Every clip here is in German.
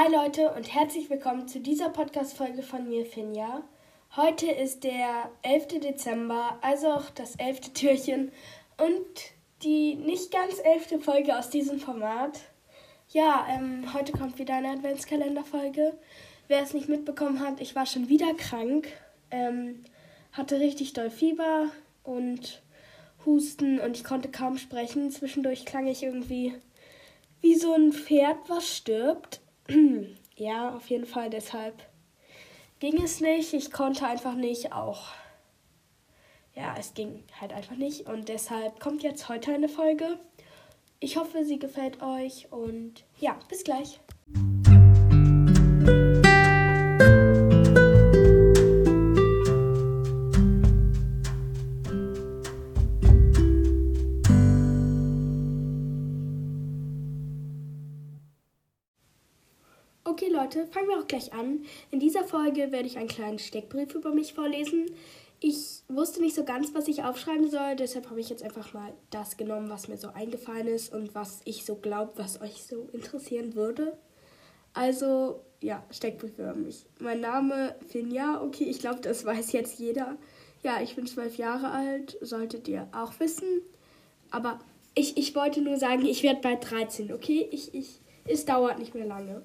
Hi Leute und herzlich willkommen zu dieser Podcast-Folge von mir, Finja. Heute ist der 11. Dezember, also auch das 11. Türchen und die nicht ganz 11. Folge aus diesem Format. Ja, ähm, heute kommt wieder eine Adventskalender-Folge. Wer es nicht mitbekommen hat, ich war schon wieder krank, ähm, hatte richtig doll Fieber und Husten und ich konnte kaum sprechen. Zwischendurch klang ich irgendwie wie so ein Pferd, was stirbt. ja, auf jeden Fall deshalb ging es nicht. Ich konnte einfach nicht auch. Ja, es ging halt einfach nicht. Und deshalb kommt jetzt heute eine Folge. Ich hoffe, sie gefällt euch und ja, bis gleich. Okay Leute, fangen wir auch gleich an. In dieser Folge werde ich einen kleinen Steckbrief über mich vorlesen. Ich wusste nicht so ganz, was ich aufschreiben soll, deshalb habe ich jetzt einfach mal das genommen, was mir so eingefallen ist und was ich so glaube, was euch so interessieren würde. Also, ja, Steckbrief über mich. Mein Name Finja, okay, ich glaube, das weiß jetzt jeder. Ja, ich bin zwölf Jahre alt, solltet ihr auch wissen. Aber ich, ich wollte nur sagen, ich werde bald 13, okay? Ich, ich, es dauert nicht mehr lange.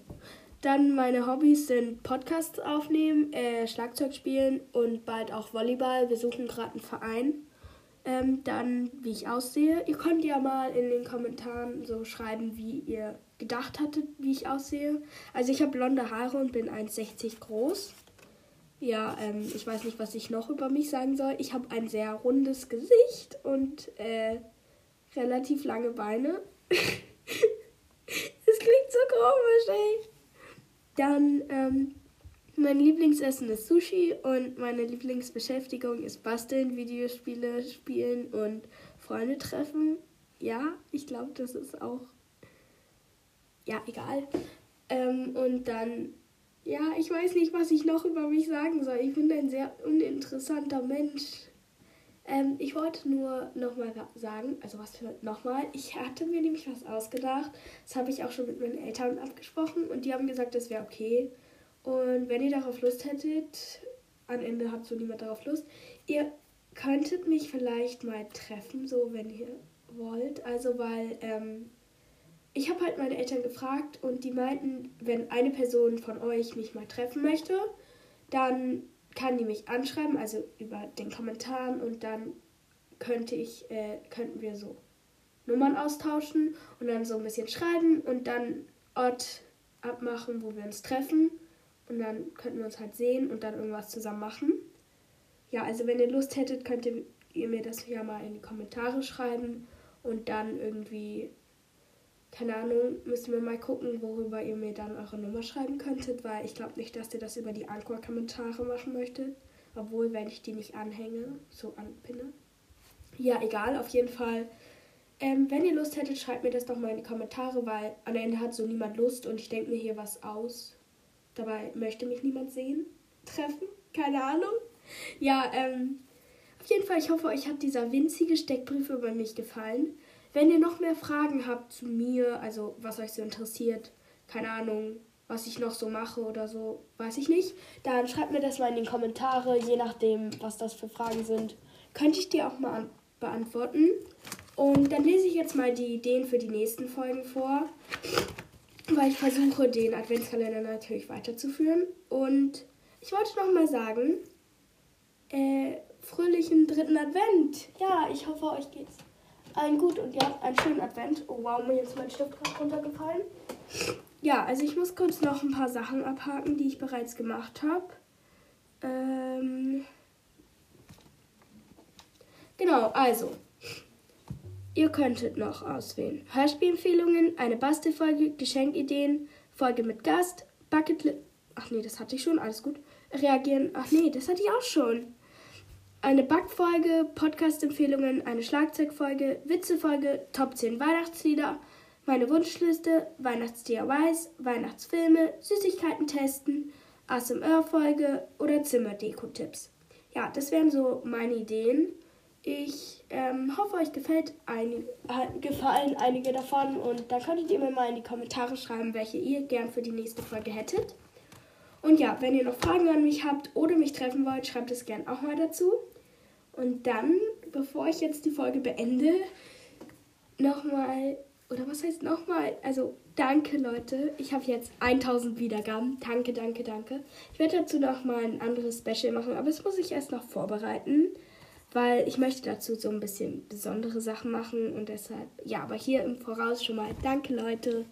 Dann meine Hobbys sind Podcasts aufnehmen, äh, Schlagzeug spielen und bald auch Volleyball. Wir suchen gerade einen Verein. Ähm, dann, wie ich aussehe. Ihr könnt ja mal in den Kommentaren so schreiben, wie ihr gedacht hattet, wie ich aussehe. Also ich habe blonde Haare und bin 1,60 groß. Ja, ähm, ich weiß nicht, was ich noch über mich sagen soll. Ich habe ein sehr rundes Gesicht und äh, relativ lange Beine. Es klingt so komisch, ey. Dann, ähm, mein Lieblingsessen ist Sushi und meine Lieblingsbeschäftigung ist Basteln, Videospiele spielen und Freunde treffen. Ja, ich glaube, das ist auch. Ja, egal. Ähm, und dann, ja, ich weiß nicht, was ich noch über mich sagen soll. Ich bin ein sehr uninteressanter Mensch. Ähm, ich wollte nur nochmal sagen, also was für nochmal, ich hatte mir nämlich was ausgedacht. Das habe ich auch schon mit meinen Eltern abgesprochen und die haben gesagt, das wäre okay. Und wenn ihr darauf Lust hättet, am Ende hat so niemand darauf Lust, ihr könntet mich vielleicht mal treffen, so wenn ihr wollt. Also weil ähm, ich habe halt meine Eltern gefragt und die meinten, wenn eine Person von euch mich mal treffen möchte, dann kann die mich anschreiben, also über den Kommentaren und dann könnte ich, äh, könnten wir so Nummern austauschen und dann so ein bisschen schreiben und dann Ort abmachen, wo wir uns treffen und dann könnten wir uns halt sehen und dann irgendwas zusammen machen. Ja, also wenn ihr Lust hättet, könnt ihr mir das ja mal in die Kommentare schreiben und dann irgendwie keine Ahnung, müssen wir mal gucken, worüber ihr mir dann eure Nummer schreiben könntet, weil ich glaube nicht, dass ihr das über die Anchor-Kommentare machen möchtet. Obwohl, wenn ich die nicht anhänge, so anpinne. Ja, egal, auf jeden Fall. Ähm, wenn ihr Lust hättet, schreibt mir das doch mal in die Kommentare, weil am Ende hat so niemand Lust und ich denke mir hier was aus. Dabei möchte mich niemand sehen, treffen, keine Ahnung. Ja, ähm, auf jeden Fall, ich hoffe, euch hat dieser winzige Steckbrief über mich gefallen. Wenn ihr noch mehr Fragen habt zu mir, also was euch so interessiert, keine Ahnung, was ich noch so mache oder so, weiß ich nicht, dann schreibt mir das mal in die Kommentare, je nachdem, was das für Fragen sind. Könnte ich dir auch mal beantworten. Und dann lese ich jetzt mal die Ideen für die nächsten Folgen vor, weil ich versuche, den Adventskalender natürlich weiterzuführen. Und ich wollte noch mal sagen, äh, fröhlichen dritten Advent. Ja, ich hoffe, euch geht's allen gut und ja, einen schönen Advent. Oh wow, mir ist mein Stift gerade runtergefallen. Ja, also ich muss kurz noch ein paar Sachen abhaken, die ich bereits gemacht habe. Ähm genau, also. Ihr könntet noch auswählen. Hörspielempfehlungen, eine Bastelfolge, Geschenkideen, Folge mit Gast, Bucketlist. Ach nee, das hatte ich schon, alles gut. Reagieren. Ach nee, das hatte ich auch schon eine Backfolge, Podcast-Empfehlungen, eine Schlagzeugfolge, Witzefolge, Top 10 Weihnachtslieder, meine Wunschliste, Weihnachts-DIYs, Weihnachtsfilme, Süßigkeiten testen, ASMR-Folge oder Zimmerdeko-Tipps. Ja, das wären so meine Ideen. Ich ähm, hoffe, euch gefällt ein, äh, gefallen einige davon und dann könntet ihr mir mal in die Kommentare schreiben, welche ihr gern für die nächste Folge hättet. Und ja, wenn ihr noch Fragen an mich habt oder mich treffen wollt, schreibt es gern auch mal dazu. Und dann, bevor ich jetzt die Folge beende, nochmal, oder was heißt nochmal? Also, danke Leute. Ich habe jetzt 1000 Wiedergaben. Danke, danke, danke. Ich werde dazu nochmal ein anderes Special machen, aber das muss ich erst noch vorbereiten, weil ich möchte dazu so ein bisschen besondere Sachen machen und deshalb, ja, aber hier im Voraus schon mal danke Leute.